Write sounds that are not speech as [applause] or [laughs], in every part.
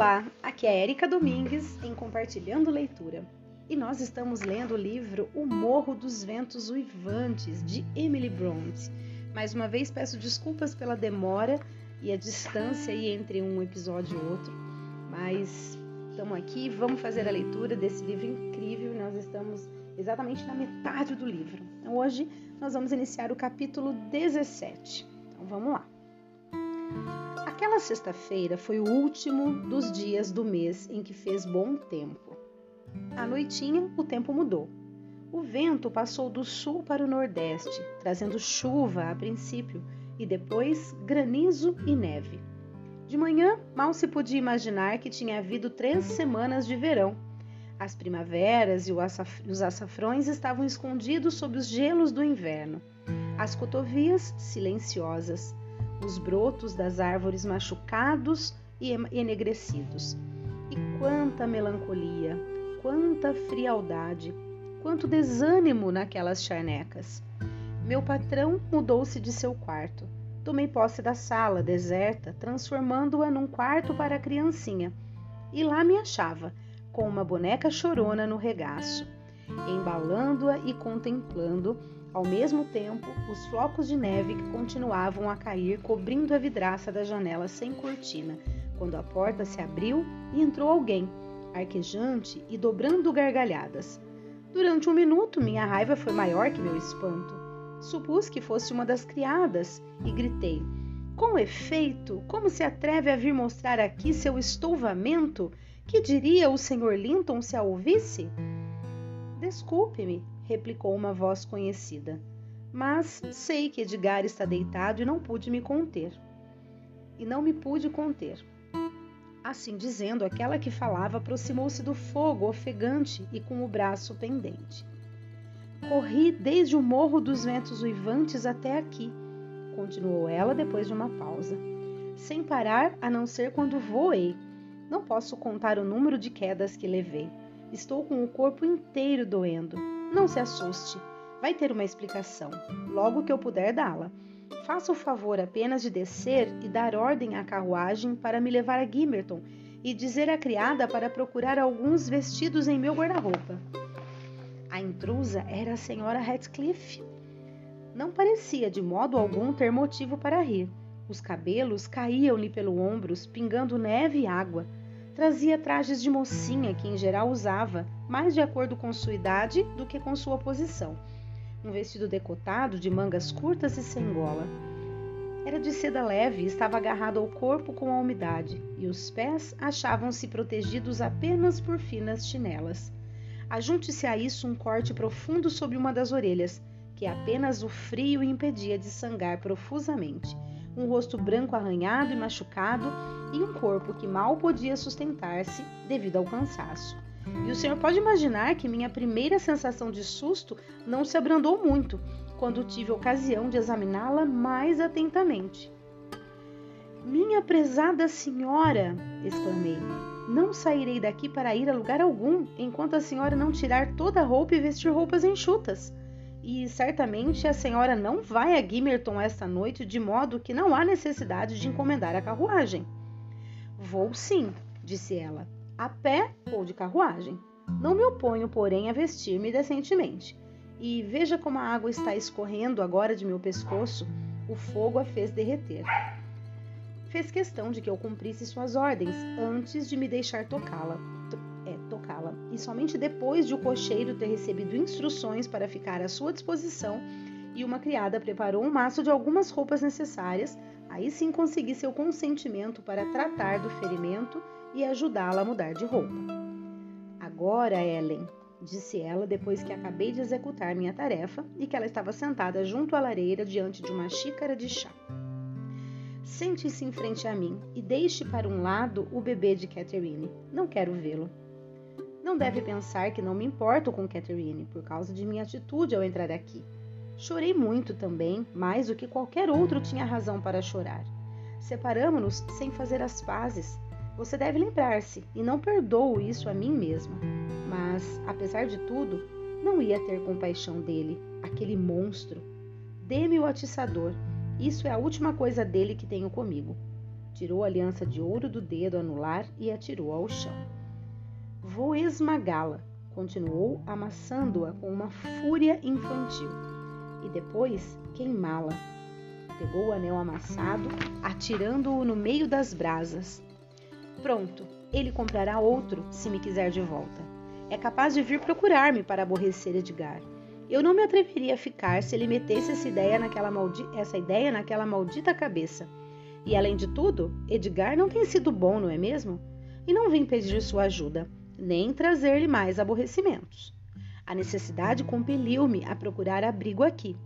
Olá, aqui é Erika Domingues em Compartilhando Leitura e nós estamos lendo o livro O Morro dos Ventos Uivantes de Emily Bronte. Mais uma vez peço desculpas pela demora e a distância aí entre um episódio e outro, mas estamos aqui, vamos fazer a leitura desse livro incrível. Nós estamos exatamente na metade do livro. Então, hoje nós vamos iniciar o capítulo 17. Então vamos lá. Aquela sexta-feira foi o último dos dias do mês em que fez bom tempo. À noitinha, o tempo mudou. O vento passou do sul para o nordeste, trazendo chuva a princípio e depois granizo e neve. De manhã, mal se podia imaginar que tinha havido três semanas de verão. As primaveras e os açafrões estavam escondidos sob os gelos do inverno. As cotovias silenciosas os brotos das árvores machucados e enegrecidos. E quanta melancolia, quanta frialdade, quanto desânimo naquelas charnecas. Meu patrão mudou-se de seu quarto. Tomei posse da sala deserta, transformando-a num quarto para a criancinha. E lá me achava, com uma boneca chorona no regaço, embalando-a e contemplando ao mesmo tempo, os flocos de neve continuavam a cair cobrindo a vidraça da janela sem cortina, quando a porta se abriu e entrou alguém, arquejante e dobrando gargalhadas. Durante um minuto, minha raiva foi maior que meu espanto. Supus que fosse uma das criadas e gritei: Com efeito, como se atreve a vir mostrar aqui seu estouvamento? Que diria o Sr. Linton se a ouvisse? Desculpe-me, replicou uma voz conhecida. Mas sei que Edgar está deitado e não pude me conter. E não me pude conter. Assim dizendo, aquela que falava aproximou-se do fogo ofegante e com o braço pendente. Corri desde o morro dos ventos uivantes até aqui, continuou ela depois de uma pausa, sem parar a não ser quando voei. Não posso contar o número de quedas que levei. Estou com o corpo inteiro doendo. Não se assuste, vai ter uma explicação, logo que eu puder dá-la. Faça o favor apenas de descer e dar ordem à carruagem para me levar a Gimmerton e dizer à criada para procurar alguns vestidos em meu guarda-roupa. A intrusa era a senhora Ratcliffe. Não parecia de modo algum ter motivo para rir. Os cabelos caíam-lhe pelo ombros, pingando neve e água. Trazia trajes de mocinha que em geral usava, mais de acordo com sua idade do que com sua posição. Um vestido decotado de mangas curtas e sem gola. Era de seda leve e estava agarrado ao corpo com a umidade, e os pés achavam-se protegidos apenas por finas chinelas. Ajunte-se a isso um corte profundo sobre uma das orelhas, que apenas o frio impedia de sangrar profusamente um rosto branco arranhado e machucado e um corpo que mal podia sustentar-se devido ao cansaço. E o senhor pode imaginar que minha primeira sensação de susto não se abrandou muito quando tive ocasião de examiná-la mais atentamente. Minha prezada senhora! exclamei. Não sairei daqui para ir a lugar algum enquanto a senhora não tirar toda a roupa e vestir roupas enxutas. E certamente a senhora não vai a Gimmerton esta noite, de modo que não há necessidade de encomendar a carruagem. Vou sim, disse ela, a pé ou de carruagem. Não me oponho, porém, a vestir-me decentemente. E veja como a água está escorrendo agora de meu pescoço. O fogo a fez derreter. Fez questão de que eu cumprisse suas ordens antes de me deixar tocá-la é tocá-la, e somente depois de o cocheiro ter recebido instruções para ficar à sua disposição e uma criada preparou um maço de algumas roupas necessárias, aí sim consegui seu consentimento para tratar do ferimento e ajudá-la a mudar de roupa. Agora, Ellen, disse ela depois que acabei de executar minha tarefa e que ela estava sentada junto à lareira diante de uma xícara de chá. Sente-se em frente a mim e deixe para um lado o bebê de Catherine. Não quero vê-lo. Não deve pensar que não me importo com Catherine por causa de minha atitude ao entrar aqui. Chorei muito também, mais do que qualquer outro tinha razão para chorar. Separamos-nos sem fazer as pazes. Você deve lembrar-se, e não perdoo isso a mim mesma. Mas, apesar de tudo, não ia ter compaixão dele, aquele monstro. Dê-me o atiçador. Isso é a última coisa dele que tenho comigo. tirou a aliança de ouro do dedo anular e atirou ao chão. Vou esmagá-la, continuou, amassando-a com uma fúria infantil, e depois queimá-la. Pegou o anel amassado, atirando-o no meio das brasas. Pronto, ele comprará outro se me quiser de volta. É capaz de vir procurar-me para aborrecer Edgar. Eu não me atreveria a ficar se ele metesse essa ideia naquela, maldi essa ideia naquela maldita cabeça. E além de tudo, Edgar não tem sido bom, não é mesmo? E não vim pedir sua ajuda nem trazer-lhe mais aborrecimentos. A necessidade compeliu-me a procurar abrigo aqui.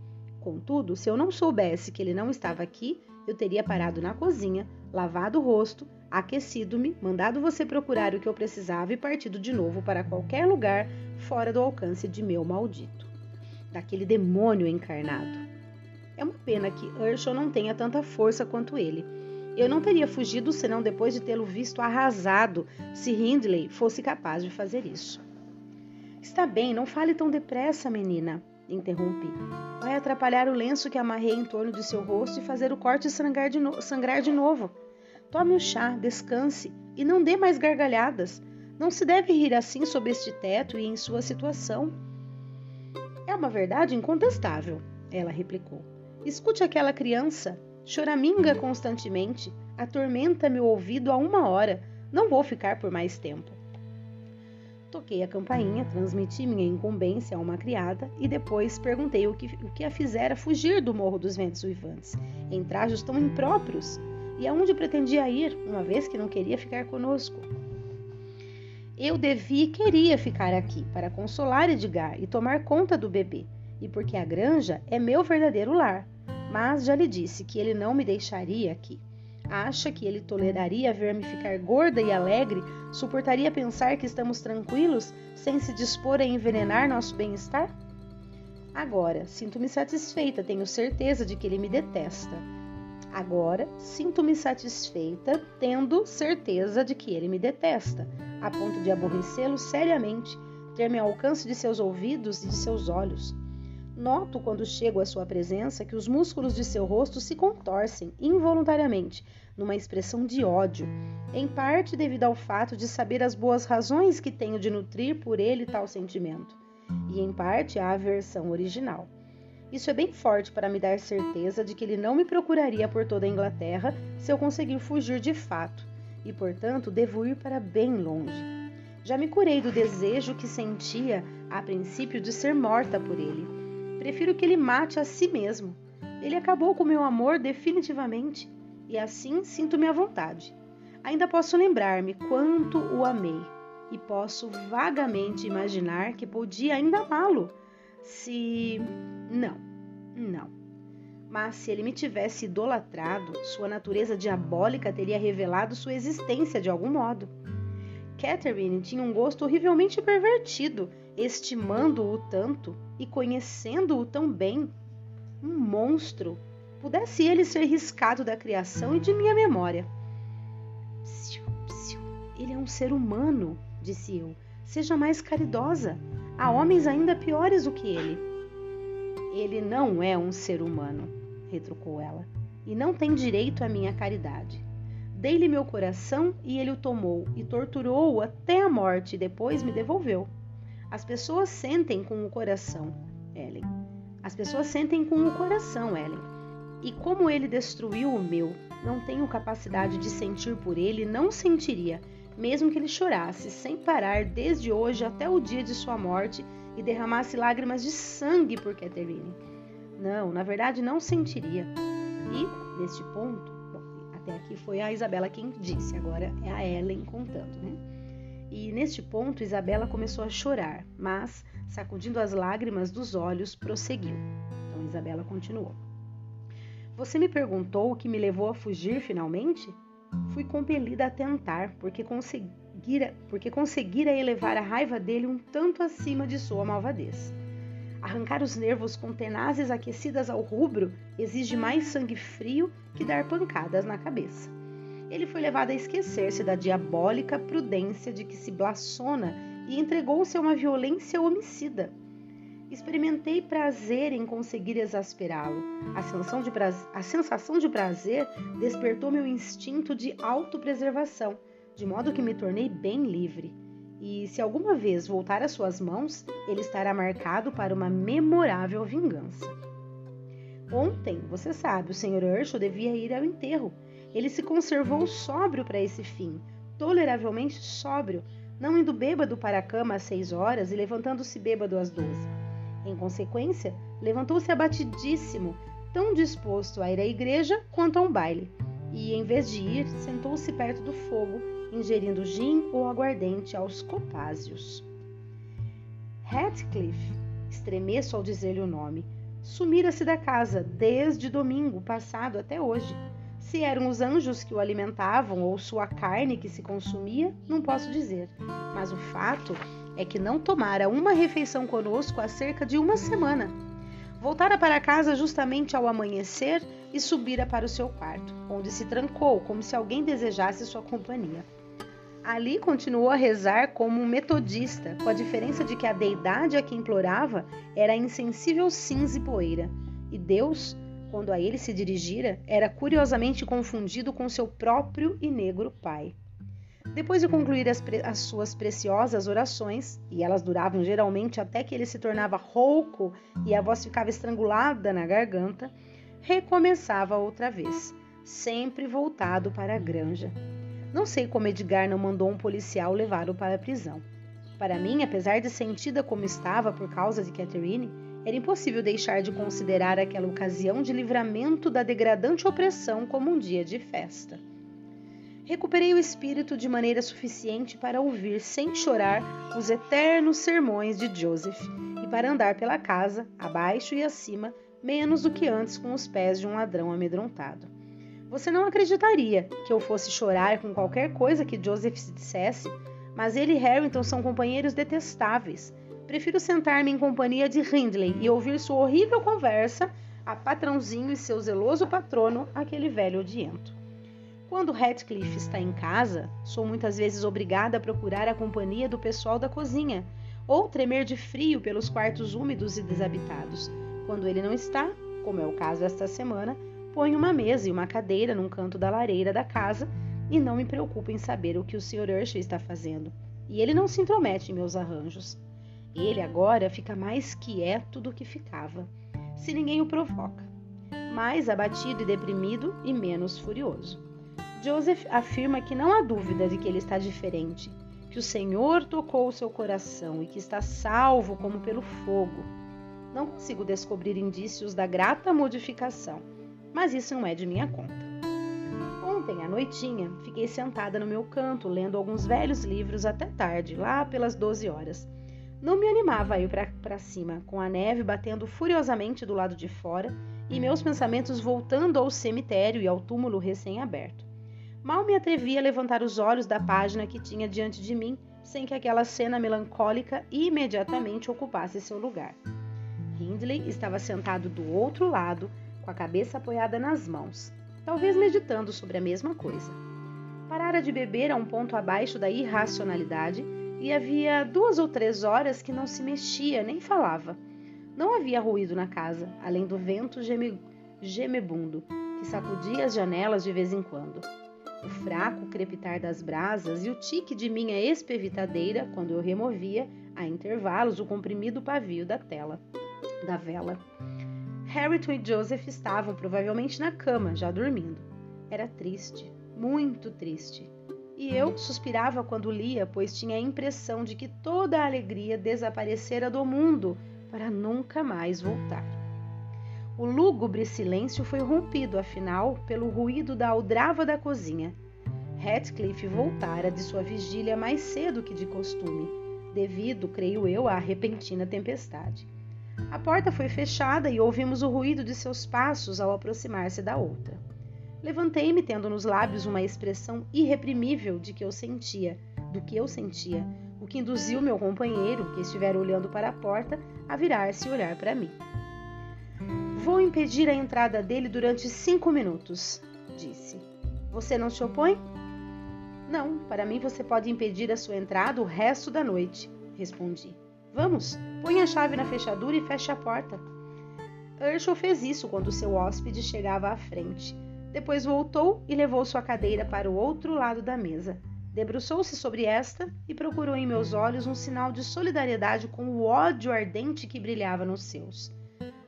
Contudo, se eu não soubesse que ele não estava aqui, eu teria parado na cozinha, lavado o rosto, aquecido-me, mandado você procurar o que eu precisava e partido de novo para qualquer lugar fora do alcance de meu maldito. Daquele demônio encarnado. É uma pena que Herschel não tenha tanta força quanto ele eu não teria fugido senão depois de tê-lo visto arrasado, se Hindley fosse capaz de fazer isso. Está bem, não fale tão depressa, menina, interrompi. Vai atrapalhar o lenço que amarrei em torno de seu rosto e fazer o corte sangrar de, no sangrar de novo. Tome um chá, descanse e não dê mais gargalhadas. Não se deve rir assim sob este teto e em sua situação. É uma verdade incontestável, ela replicou. Escute aquela criança. Choraminga constantemente, atormenta-me o ouvido há uma hora. Não vou ficar por mais tempo. Toquei a campainha, transmiti minha incumbência a uma criada e depois perguntei o que, o que a fizera fugir do Morro dos Ventos Uivantes, em trajos tão impróprios, e aonde pretendia ir, uma vez que não queria ficar conosco. Eu devia e queria ficar aqui para consolar Edgar e tomar conta do bebê, e porque a granja é meu verdadeiro lar mas já lhe disse que ele não me deixaria aqui. Acha que ele toleraria ver-me ficar gorda e alegre? Suportaria pensar que estamos tranquilos, sem se dispor a envenenar nosso bem-estar? Agora, sinto-me satisfeita, tenho certeza de que ele me detesta. Agora, sinto-me satisfeita, tendo certeza de que ele me detesta, a ponto de aborrecê-lo seriamente, ter-me ao alcance de seus ouvidos e de seus olhos. Noto quando chego à sua presença que os músculos de seu rosto se contorcem involuntariamente numa expressão de ódio, em parte devido ao fato de saber as boas razões que tenho de nutrir por ele tal sentimento, e em parte a aversão original. Isso é bem forte para me dar certeza de que ele não me procuraria por toda a Inglaterra se eu conseguir fugir de fato, e portanto devo ir para bem longe. Já me curei do desejo que sentia a princípio de ser morta por ele Prefiro que ele mate a si mesmo. Ele acabou com meu amor definitivamente e assim sinto-me à vontade. Ainda posso lembrar-me quanto o amei e posso vagamente imaginar que podia ainda amá-lo se. Não, não. Mas se ele me tivesse idolatrado, sua natureza diabólica teria revelado sua existência de algum modo. Catherine tinha um gosto horrivelmente pervertido estimando-o tanto e conhecendo-o tão bem, um monstro, pudesse ele ser riscado da criação e de minha memória. Psiu, psiu. Ele é um ser humano, disse eu. Seja mais caridosa. Há homens ainda piores do que ele. Ele não é um ser humano, retrucou ela, e não tem direito à minha caridade. Dei-lhe meu coração e ele o tomou e torturou-o até a morte e depois me devolveu. As pessoas sentem com o coração, Ellen. As pessoas sentem com o coração, Ellen. E como ele destruiu o meu, não tenho capacidade de sentir por ele, não sentiria, mesmo que ele chorasse sem parar desde hoje até o dia de sua morte e derramasse lágrimas de sangue por Catherine. Não, na verdade não sentiria. E, neste ponto, bom, até aqui foi a Isabela quem disse, agora é a Ellen contando, né? E neste ponto Isabela começou a chorar, mas, sacudindo as lágrimas dos olhos, prosseguiu. Então Isabela continuou. Você me perguntou o que me levou a fugir finalmente? Fui compelida a tentar, porque conseguira, porque conseguira elevar a raiva dele um tanto acima de sua malvadez. Arrancar os nervos com tenazes aquecidas ao rubro exige mais sangue frio que dar pancadas na cabeça ele foi levado a esquecer-se da diabólica prudência de que se blasona e entregou-se a uma violência homicida. Experimentei prazer em conseguir exasperá-lo. A a sensação de prazer despertou meu instinto de autopreservação, de modo que me tornei bem livre. E se alguma vez voltar às suas mãos, ele estará marcado para uma memorável vingança. Ontem, você sabe, o Sr. Urshel devia ir ao enterro. Ele se conservou sóbrio para esse fim, toleravelmente sóbrio, não indo bêbado para a cama às seis horas e levantando-se bêbado às doze. Em consequência, levantou-se abatidíssimo, tão disposto a ir à igreja quanto a um baile, e, em vez de ir, sentou-se perto do fogo, ingerindo gin ou aguardente aos copásios. Ratcliffe, estremeço ao dizer-lhe o nome, sumira-se da casa desde domingo passado até hoje. Se eram os anjos que o alimentavam ou sua carne que se consumia, não posso dizer. Mas o fato é que não tomara uma refeição conosco há cerca de uma semana. Voltara para casa justamente ao amanhecer e subira para o seu quarto, onde se trancou, como se alguém desejasse sua companhia. Ali continuou a rezar como um metodista, com a diferença de que a deidade a que implorava era insensível cinza e poeira, e Deus, quando a ele se dirigira, era curiosamente confundido com seu próprio e negro pai. Depois de concluir as, as, suas preciosas orações, e elas duravam geralmente até que ele se tornava rouco e a voz ficava estrangulada na garganta, recomeçava outra vez, sempre voltado para a granja. Não sei como Edgar não mandou um policial levá-lo para a prisão. Para mim, apesar de sentida como estava por causa de Catherine, era impossível deixar de considerar aquela ocasião de livramento da degradante opressão como um dia de festa recuperei o espírito de maneira suficiente para ouvir sem chorar os eternos sermões de Joseph e para andar pela casa, abaixo e acima, menos do que antes com os pés de um ladrão amedrontado. Você não acreditaria que eu fosse chorar com qualquer coisa que Joseph dissesse, mas ele e Harrington são companheiros detestáveis. Prefiro sentar-me em companhia de Hindley e ouvir sua horrível conversa a patrãozinho e seu zeloso patrono, aquele velho odiento. Quando Ratcliffe está em casa, sou muitas vezes obrigada a procurar a companhia do pessoal da cozinha ou tremer de frio pelos quartos úmidos e desabitados. Quando ele não está, como é o caso esta semana, ponho uma mesa e uma cadeira num canto da lareira da casa e não me preocupo em saber o que o Sr. Urshel está fazendo. E ele não se intromete em meus arranjos. Ele agora fica mais quieto do que ficava, se ninguém o provoca, mais abatido e deprimido e menos furioso. Joseph afirma que não há dúvida de que ele está diferente, que o Senhor tocou o seu coração e que está salvo como pelo fogo. Não consigo descobrir indícios da grata modificação, mas isso não é de minha conta. Ontem à noitinha, fiquei sentada no meu canto lendo alguns velhos livros até tarde, lá pelas 12 horas. Não me animava a ir para cima, com a neve batendo furiosamente do lado de fora e meus pensamentos voltando ao cemitério e ao túmulo recém-aberto. Mal me atrevi a levantar os olhos da página que tinha diante de mim, sem que aquela cena melancólica imediatamente ocupasse seu lugar. Hindley estava sentado do outro lado, com a cabeça apoiada nas mãos, talvez meditando sobre a mesma coisa. Parara de beber a um ponto abaixo da irracionalidade e havia duas ou três horas que não se mexia nem falava. Não havia ruído na casa, além do vento geme... gemebundo que sacudia as janelas de vez em quando o fraco crepitar das brasas e o tique de minha espevitadeira quando eu removia, a intervalos, o comprimido pavio da tela, da vela. Harrington e Joseph estavam provavelmente na cama, já dormindo. Era triste, muito triste. E eu suspirava quando lia, pois tinha a impressão de que toda a alegria desaparecera do mundo para nunca mais voltar. O lúgubre silêncio foi rompido, afinal, pelo ruído da aldrava da cozinha. Ratcliffe voltara de sua vigília mais cedo que de costume, devido, creio eu, à repentina tempestade. A porta foi fechada e ouvimos o ruído de seus passos ao aproximar-se da outra. Levantei-me, tendo nos lábios uma expressão irreprimível de que eu sentia, do que eu sentia, o que induziu meu companheiro, que estivera olhando para a porta, a virar-se e olhar para mim. Vou impedir a entrada dele durante cinco minutos, disse. Você não se opõe? Não, para mim você pode impedir a sua entrada o resto da noite, respondi. Vamos, Põe a chave na fechadura e feche a porta. Herschel fez isso quando seu hóspede chegava à frente. Depois voltou e levou sua cadeira para o outro lado da mesa. Debruçou-se sobre esta e procurou em meus olhos um sinal de solidariedade com o ódio ardente que brilhava nos seus.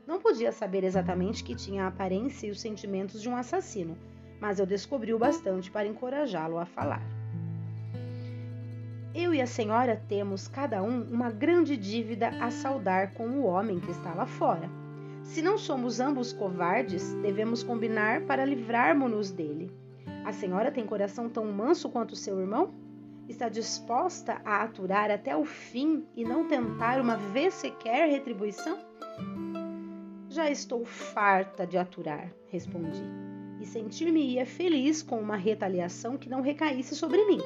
Não podia saber exatamente que tinha a aparência e os sentimentos de um assassino, mas eu descobri o bastante para encorajá-lo a falar. Eu e a senhora temos, cada um, uma grande dívida a saldar com o homem que está lá fora. Se não somos ambos covardes, devemos combinar para livrarmos-nos dele. A senhora tem coração tão manso quanto seu irmão? Está disposta a aturar até o fim e não tentar uma vez sequer retribuição? Já estou farta de aturar, respondi, e sentir-me-ia feliz com uma retaliação que não recaísse sobre mim.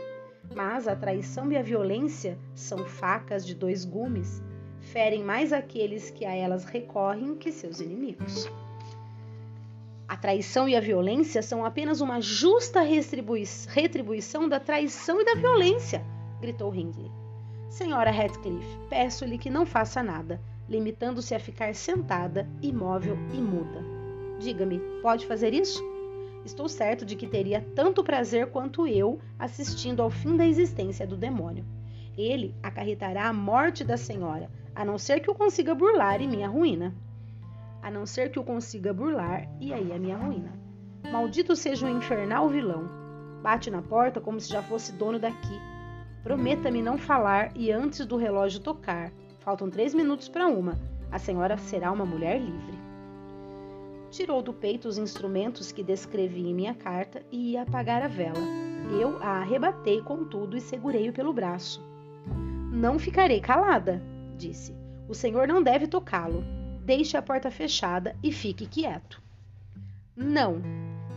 Mas a traição e a violência são facas de dois gumes ferem mais aqueles que a elas recorrem que seus inimigos. A traição e a violência são apenas uma justa retribuição da traição e da violência, gritou Hindley. Senhora Radcliffe, peço-lhe que não faça nada, limitando-se a ficar sentada, imóvel e muda. Diga-me, pode fazer isso? Estou certo de que teria tanto prazer quanto eu assistindo ao fim da existência do demônio. Ele acarretará a morte da senhora, a não ser que o consiga burlar e minha ruína. A não ser que o consiga burlar e aí a minha ruína. Maldito seja o infernal vilão. Bate na porta como se já fosse dono daqui. Prometa-me não falar e antes do relógio tocar. Faltam três minutos para uma. A senhora será uma mulher livre. Tirou do peito os instrumentos que descrevi em minha carta e ia apagar a vela. Eu a arrebatei, contudo, e segurei-o pelo braço. Não ficarei calada, disse. O senhor não deve tocá-lo. Deixe a porta fechada e fique quieto. Não.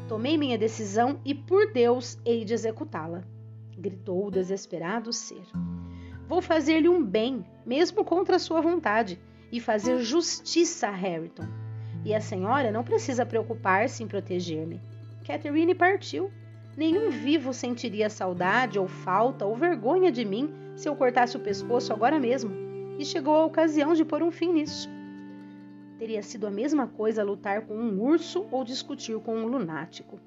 Tomei minha decisão e por Deus hei de executá-la, gritou o desesperado ser. Vou fazer-lhe um bem, mesmo contra sua vontade, e fazer justiça a Harrington. E a senhora não precisa preocupar-se em proteger-me. Catherine partiu. Nenhum vivo sentiria saudade ou falta ou vergonha de mim se eu cortasse o pescoço agora mesmo e chegou a ocasião de pôr um fim nisso. Teria sido a mesma coisa lutar com um urso ou discutir com um lunático.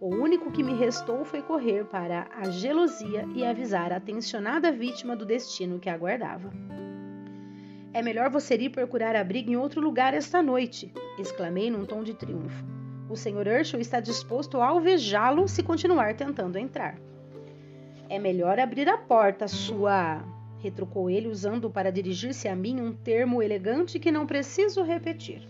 O único que me restou foi correr para a gelosia e avisar a tensionada vítima do destino que aguardava. É melhor você ir procurar abrigo em outro lugar esta noite, exclamei num tom de triunfo. O Sr. Urshel está disposto a alvejá-lo se continuar tentando entrar. É melhor abrir a porta, sua retrucou ele, usando para dirigir-se a mim um termo elegante que não preciso repetir.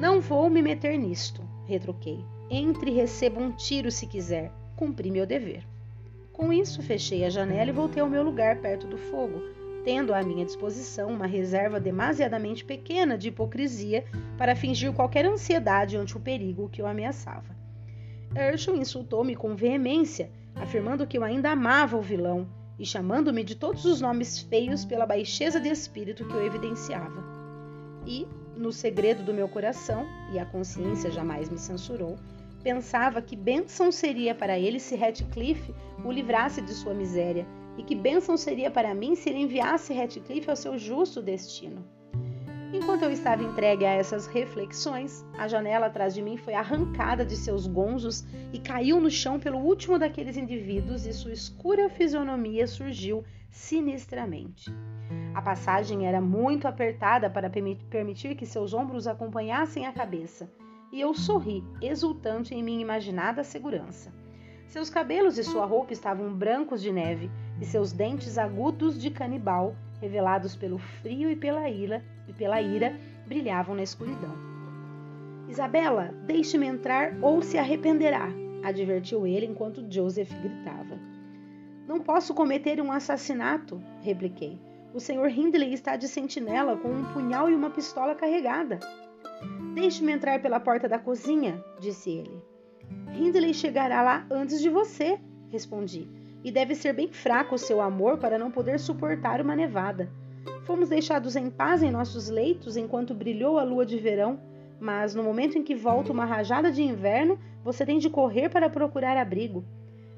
Não vou me meter nisto, retruquei. Entre e receba um tiro se quiser. Cumpri meu dever. Com isso, fechei a janela e voltei ao meu lugar perto do fogo, tendo à minha disposição uma reserva demasiadamente pequena de hipocrisia para fingir qualquer ansiedade ante o perigo que o ameaçava. Herschel insultou-me com veemência, afirmando que eu ainda amava o vilão e chamando-me de todos os nomes feios pela baixeza de espírito que eu evidenciava. E, no segredo do meu coração, e a consciência jamais me censurou, pensava que bênção seria para ele se Ratcliffe o livrasse de sua miséria, e que bênção seria para mim se ele enviasse Ratcliffe ao seu justo destino. Enquanto eu estava entregue a essas reflexões, a janela atrás de mim foi arrancada de seus gonzos e caiu no chão pelo último daqueles indivíduos, e sua escura fisionomia surgiu sinistramente. A passagem era muito apertada para permitir que seus ombros acompanhassem a cabeça, e eu sorri, exultante em minha imaginada segurança. Seus cabelos e sua roupa estavam brancos de neve, e seus dentes agudos de canibal revelados pelo frio e pela ira, e pela ira brilhavam na escuridão. Isabela, deixe-me entrar ou se arrependerá, advertiu ele enquanto Joseph gritava. Não posso cometer um assassinato, repliquei. O Sr. Hindley está de sentinela com um punhal e uma pistola carregada. Deixe-me entrar pela porta da cozinha, disse ele. Hindley chegará lá antes de você, respondi e deve ser bem fraco o seu amor para não poder suportar uma nevada. Fomos deixados em paz em nossos leitos enquanto brilhou a lua de verão, mas no momento em que volta uma rajada de inverno, você tem de correr para procurar abrigo.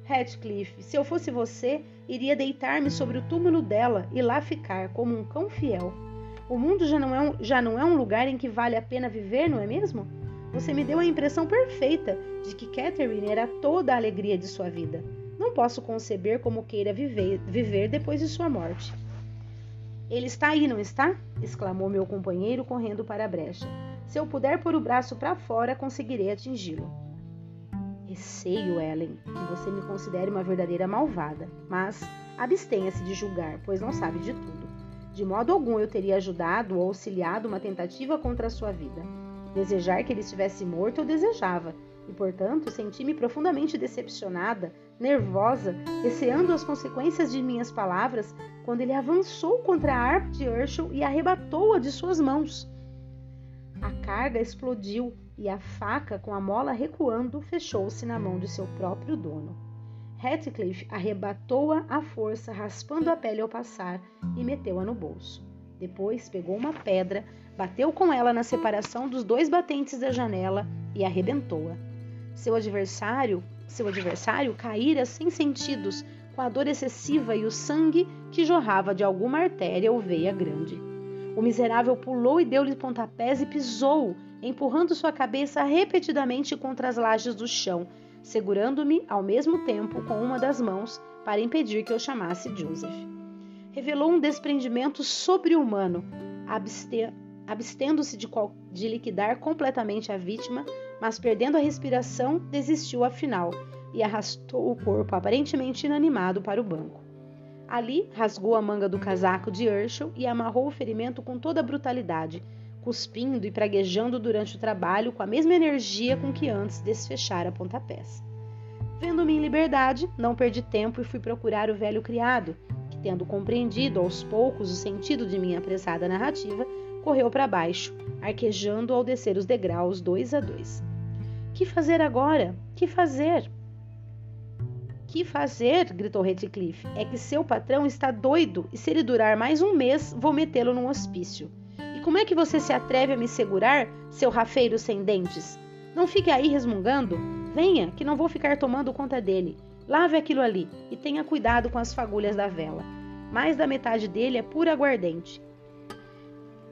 Radcliffe, se eu fosse você, iria deitar-me sobre o túmulo dela e lá ficar como um cão fiel. O mundo já não, é um, já não é um lugar em que vale a pena viver, não é mesmo? Você me deu a impressão perfeita de que Catherine era toda a alegria de sua vida. Não posso conceber como queira viver, viver depois de sua morte. Ele está aí, não está? exclamou meu companheiro, correndo para a brecha. Se eu puder pôr o braço para fora, conseguirei atingi-lo. Receio, Ellen, que você me considere uma verdadeira malvada, mas abstenha-se de julgar, pois não sabe de tudo. De modo algum eu teria ajudado ou auxiliado uma tentativa contra a sua vida. Desejar que ele estivesse morto eu desejava, e portanto senti-me profundamente decepcionada, nervosa, receando as consequências de minhas palavras, quando ele avançou contra a harpa de Herschel e arrebatou-a de suas mãos. A carga explodiu e a faca, com a mola recuando, fechou-se na mão de seu próprio dono. Heathcliff arrebatou-a à força, raspando a pele ao passar, e meteu-a no bolso. Depois pegou uma pedra, bateu com ela na separação dos dois batentes da janela e arrebentou-a. Seu adversário, seu adversário caíra sem sentidos, com a dor excessiva e o sangue que jorrava de alguma artéria ou veia grande. O miserável pulou e deu-lhe pontapés e pisou, empurrando sua cabeça repetidamente contra as lajes do chão, segurando-me ao mesmo tempo com uma das mãos para impedir que eu chamasse Joseph. Revelou um desprendimento sobre-humano, abstendo-se de, de liquidar completamente a vítima, mas perdendo a respiração, desistiu afinal e arrastou o corpo aparentemente inanimado para o banco. Ali, rasgou a manga do casaco de Herschel e amarrou o ferimento com toda a brutalidade, cuspindo e praguejando durante o trabalho com a mesma energia com que antes desfechara pontapés. Vendo-me em liberdade, não perdi tempo e fui procurar o velho criado, que, tendo compreendido aos poucos o sentido de minha apressada narrativa, correu para baixo, arquejando ao descer os degraus dois a dois. Que fazer agora? Que fazer? Que fazer? gritou Redcliffe. É que seu patrão está doido e se ele durar mais um mês, vou metê-lo num hospício. Como é que você se atreve a me segurar, seu rafeiro sem dentes? Não fique aí resmungando. Venha, que não vou ficar tomando conta dele. Lave aquilo ali e tenha cuidado com as fagulhas da vela. Mais da metade dele é pura aguardente.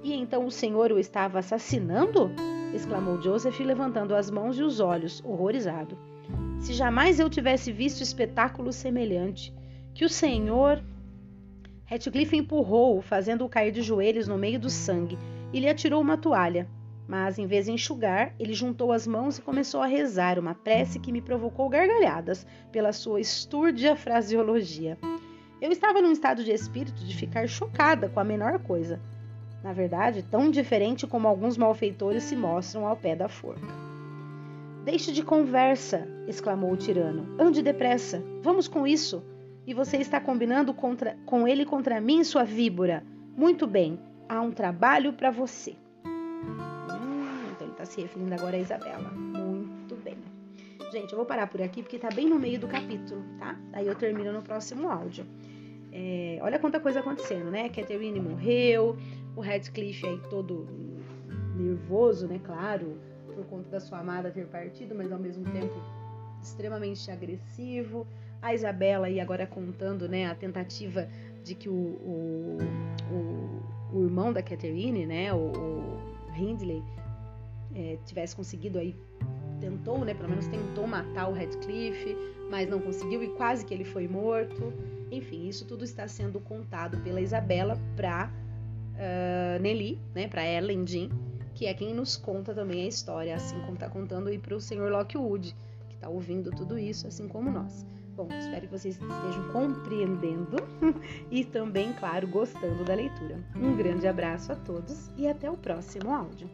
E então o senhor o estava assassinando? exclamou Joseph, levantando as mãos e os olhos, horrorizado. Se jamais eu tivesse visto espetáculo semelhante, que o Senhor. Ratcliffe empurrou-o, fazendo-o cair de joelhos no meio do sangue, e lhe atirou uma toalha. Mas, em vez de enxugar, ele juntou as mãos e começou a rezar uma prece que me provocou gargalhadas pela sua estúrdia fraseologia. Eu estava num estado de espírito de ficar chocada com a menor coisa. Na verdade, tão diferente como alguns malfeitores se mostram ao pé da forca. Deixe de conversa, exclamou o tirano. Ande depressa. Vamos com isso. E você está combinando contra, com ele contra mim, sua víbora. Muito bem. Há um trabalho para você. Hum, então ele está se referindo agora a Isabela. Muito bem. Gente, eu vou parar por aqui porque está bem no meio do capítulo, tá? Aí eu termino no próximo áudio. É, olha quanta coisa acontecendo, né? Catherine morreu, o Radcliffe aí todo nervoso, né? Claro, por conta da sua amada ter partido, mas ao mesmo tempo extremamente agressivo. A Isabela aí agora contando, né, a tentativa de que o, o, o, o irmão da Catherine, né, o, o Hindley, é, tivesse conseguido aí tentou, né, pelo menos tentou matar o Radcliffe, mas não conseguiu e quase que ele foi morto. Enfim, isso tudo está sendo contado pela Isabela para uh, Nelly, né, para Ellen Jean, que é quem nos conta também a história, assim como está contando aí para o senhor Lockwood, que está ouvindo tudo isso, assim como nós. Bom, espero que vocês estejam compreendendo [laughs] e também, claro, gostando da leitura. Um grande abraço a todos e até o próximo áudio.